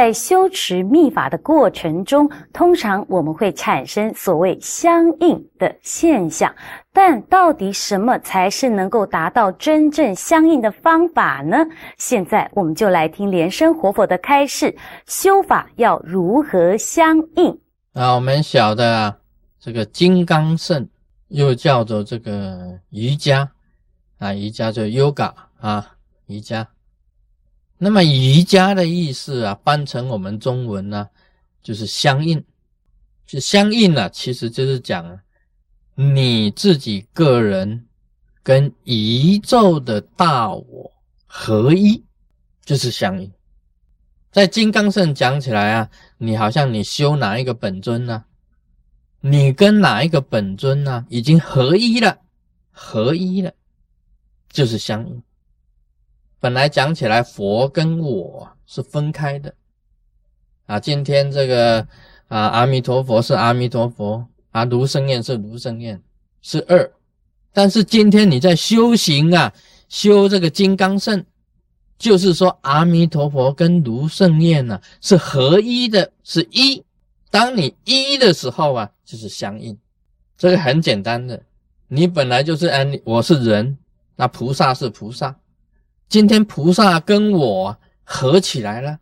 在修持密法的过程中，通常我们会产生所谓相应的现象。但到底什么才是能够达到真正相应的方法呢？现在我们就来听莲生活佛的开示：修法要如何相应？啊，我们晓得啊，这个金刚圣又叫做这个瑜伽啊，瑜伽就 yoga 啊，瑜伽。那么瑜伽的意思啊，翻成我们中文呢，就是相应，就相应呢，其实就是讲你自己个人跟宇宙的大我合一，就是相应。在金刚圣讲起来啊，你好像你修哪一个本尊呢？你跟哪一个本尊呢？已经合一了，合一了，就是相应。本来讲起来，佛跟我是分开的啊。今天这个啊，阿弥陀佛是阿弥陀佛啊，卢胜彦是卢胜彦，是二。但是今天你在修行啊，修这个金刚圣，就是说阿弥陀佛跟卢胜彦呢是合一的，是一。当你一的时候啊，就是相应。这个很简单的，你本来就是哎，我是人，那菩萨是菩萨。今天菩萨跟我合起来了，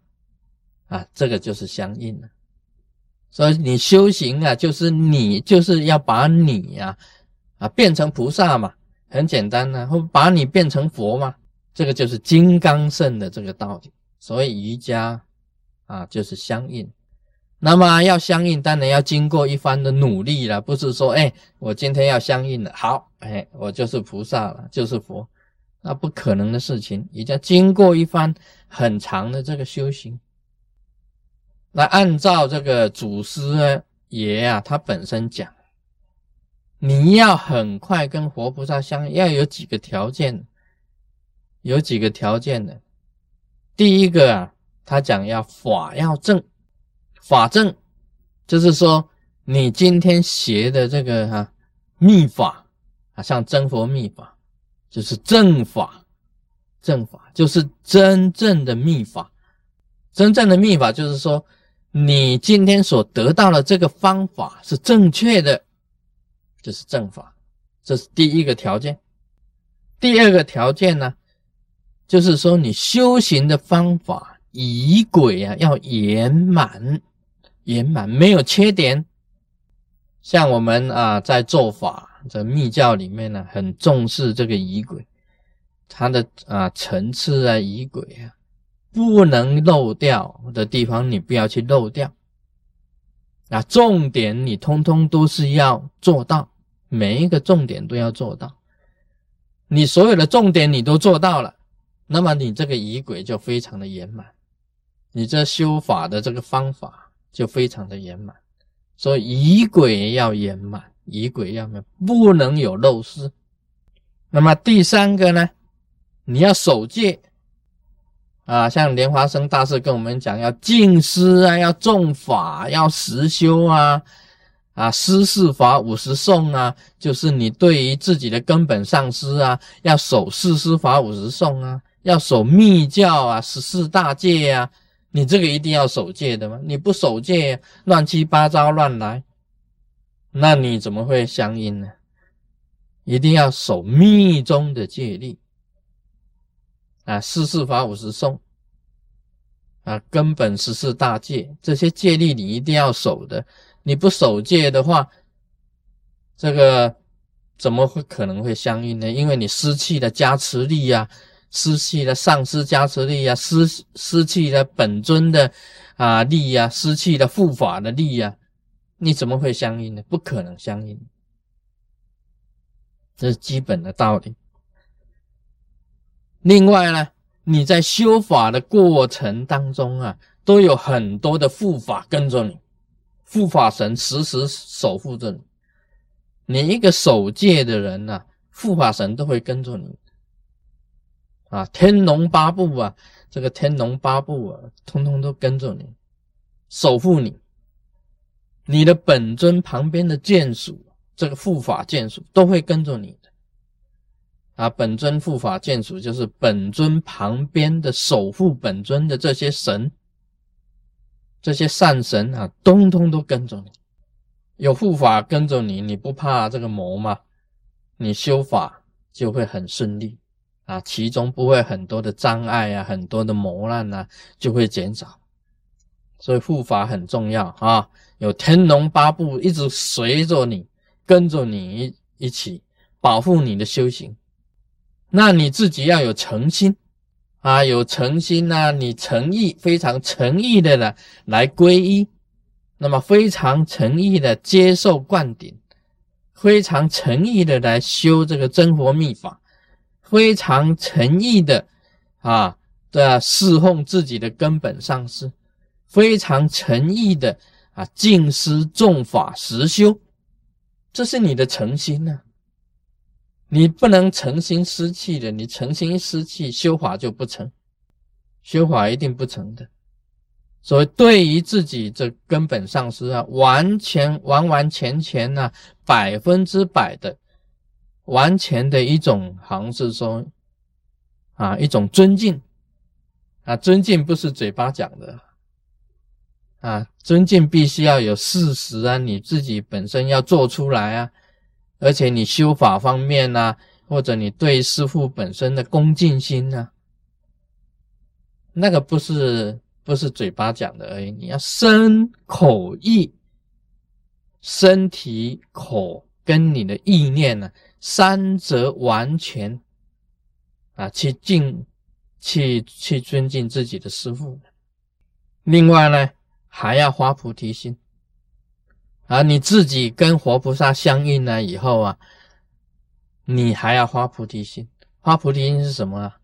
啊，这个就是相应了。所以你修行啊，就是你就是要把你呀，啊，变成菩萨嘛，很简单呢，或把你变成佛嘛，这个就是金刚圣的这个道理。所以瑜伽啊，就是相应。那么要相应，当然要经过一番的努力了，不是说，哎，我今天要相应了，好，哎，我就是菩萨了，就是佛。那不可能的事情，已经经过一番很长的这个修行。那按照这个祖师爷啊，他本身讲，你要很快跟活菩萨相，要有几个条件，有几个条件的。第一个啊，他讲要法要正，法正，就是说你今天学的这个哈秘法啊，像真佛秘法。就是正法，正法就是真正的秘法。真正的秘法就是说，你今天所得到的这个方法是正确的，就是正法。这是第一个条件。第二个条件呢，就是说你修行的方法仪轨啊要圆满，圆满没有缺点。像我们啊在做法。在密教里面呢，很重视这个仪轨，它的啊层次啊仪轨啊，不能漏掉的地方，你不要去漏掉。啊，重点你通通都是要做到，每一个重点都要做到。你所有的重点你都做到了，那么你这个仪轨就非常的圆满，你这修法的这个方法就非常的圆满。所以仪轨要圆满。仪轨要没不能有漏失。那么第三个呢？你要守戒啊，像莲花生大师跟我们讲，要静思啊，要重法，要实修啊，啊，施事法五十颂啊，就是你对于自己的根本上师啊，要守四师法五十颂啊，要守密教啊，十四大戒啊，你这个一定要守戒的吗？你不守戒，乱七八糟乱来。那你怎么会相应呢？一定要守密宗的戒律啊，四四法五十颂啊，根本十四大戒，这些戒律你一定要守的。你不守戒的话，这个怎么会可能会相应呢？因为你失去了加持力呀，失去了上师加持力呀，失失去了本尊的啊力呀，失去了护法的力呀。你怎么会相应呢？不可能相应，这是基本的道理。另外呢，你在修法的过程当中啊，都有很多的护法跟着你，护法神时时守护着你。你一个守戒的人呐，护法神都会跟着你。啊，天龙八部啊，这个天龙八部啊，通通都跟着你，守护你。你的本尊旁边的眷属，这个护法眷属都会跟着你的啊。本尊护法眷属就是本尊旁边的守护本尊的这些神这些善神啊，通通都跟着你，有护法跟着你，你不怕这个魔吗？你修法就会很顺利啊，其中不会很多的障碍啊，很多的磨难啊，就会减少。所以护法很重要啊，有天龙八部一直随着你，跟着你一一起保护你的修行。那你自己要有诚心啊，有诚心呐，你诚意非常诚意的呢来皈依，那么非常诚意的接受灌顶，非常诚意的来修这个真佛密法，非常诚意的啊的侍奉自己的根本上师，非常诚意的啊敬师重法实修，这是你的诚心呢。你不能诚心失气的，你诚心一失气，修法就不成，修法一定不成的。所以，对于自己这根本上师啊，完全完完全全呢，百分之百的，完全的一种，好像是说啊，一种尊敬啊，尊敬不是嘴巴讲的啊，尊敬必须要有事实啊，你自己本身要做出来啊。而且你修法方面呢，或者你对师父本身的恭敬心呢，那个不是不是嘴巴讲的而已，你要身口意、身体口跟你的意念呢，三者完全啊去敬、去去尊敬自己的师父。另外呢，还要发菩提心。啊，你自己跟活菩萨相应了以后啊，你还要发菩提心。发菩提心是什么啊？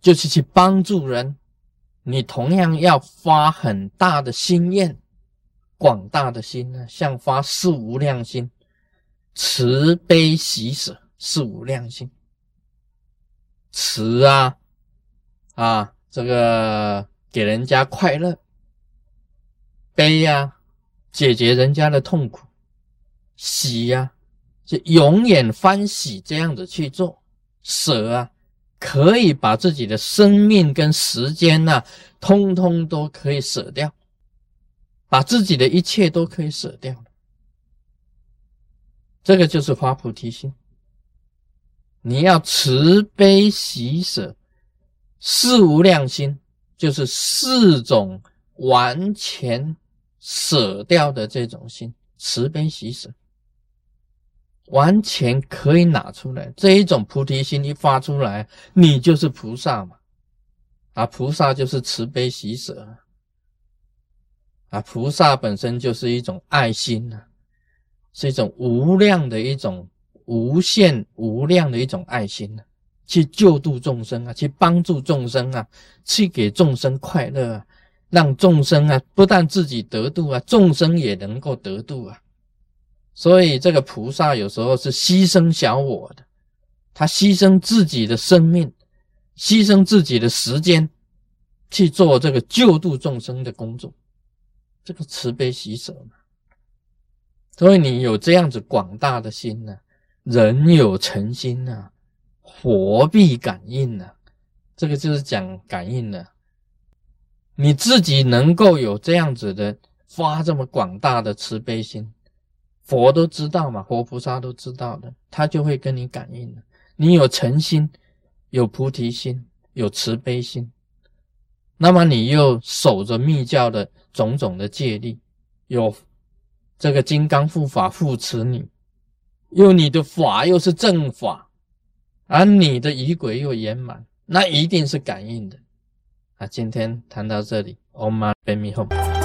就是去帮助人。你同样要发很大的心愿，广大的心呢，像发四无量心，慈悲喜舍四无量心。慈啊啊，这个给人家快乐，悲呀。解决人家的痛苦，喜呀，就永远欢喜这样子去做；舍啊，可以把自己的生命跟时间呐，通通都可以舍掉，把自己的一切都可以舍掉。这个就是发菩提心。你要慈悲喜舍，四无量心，就是四种完全。舍掉的这种心，慈悲喜舍，完全可以拿出来。这一种菩提心一发出来，你就是菩萨嘛！啊，菩萨就是慈悲喜舍啊！菩萨本身就是一种爱心呐，是一种无量的一种无限无量的一种爱心呢，去救度众生啊，去帮助众生啊，去给众生快乐。让众生啊，不但自己得度啊，众生也能够得度啊。所以这个菩萨有时候是牺牲小我的，他牺牲自己的生命，牺牲自己的时间去做这个救度众生的工作，这个慈悲喜舍嘛。所以你有这样子广大的心呢，人有诚心呐，佛必感应呐，这个就是讲感应的。你自己能够有这样子的发这么广大的慈悲心，佛都知道嘛，活菩萨都知道的，他就会跟你感应的。你有诚心，有菩提心，有慈悲心，那么你又守着密教的种种的戒律，有这个金刚护法护持你，又你的法又是正法，而你的仪轨又圆满，那一定是感应的。啊，今天谈到这里，Om m a b a b y Home。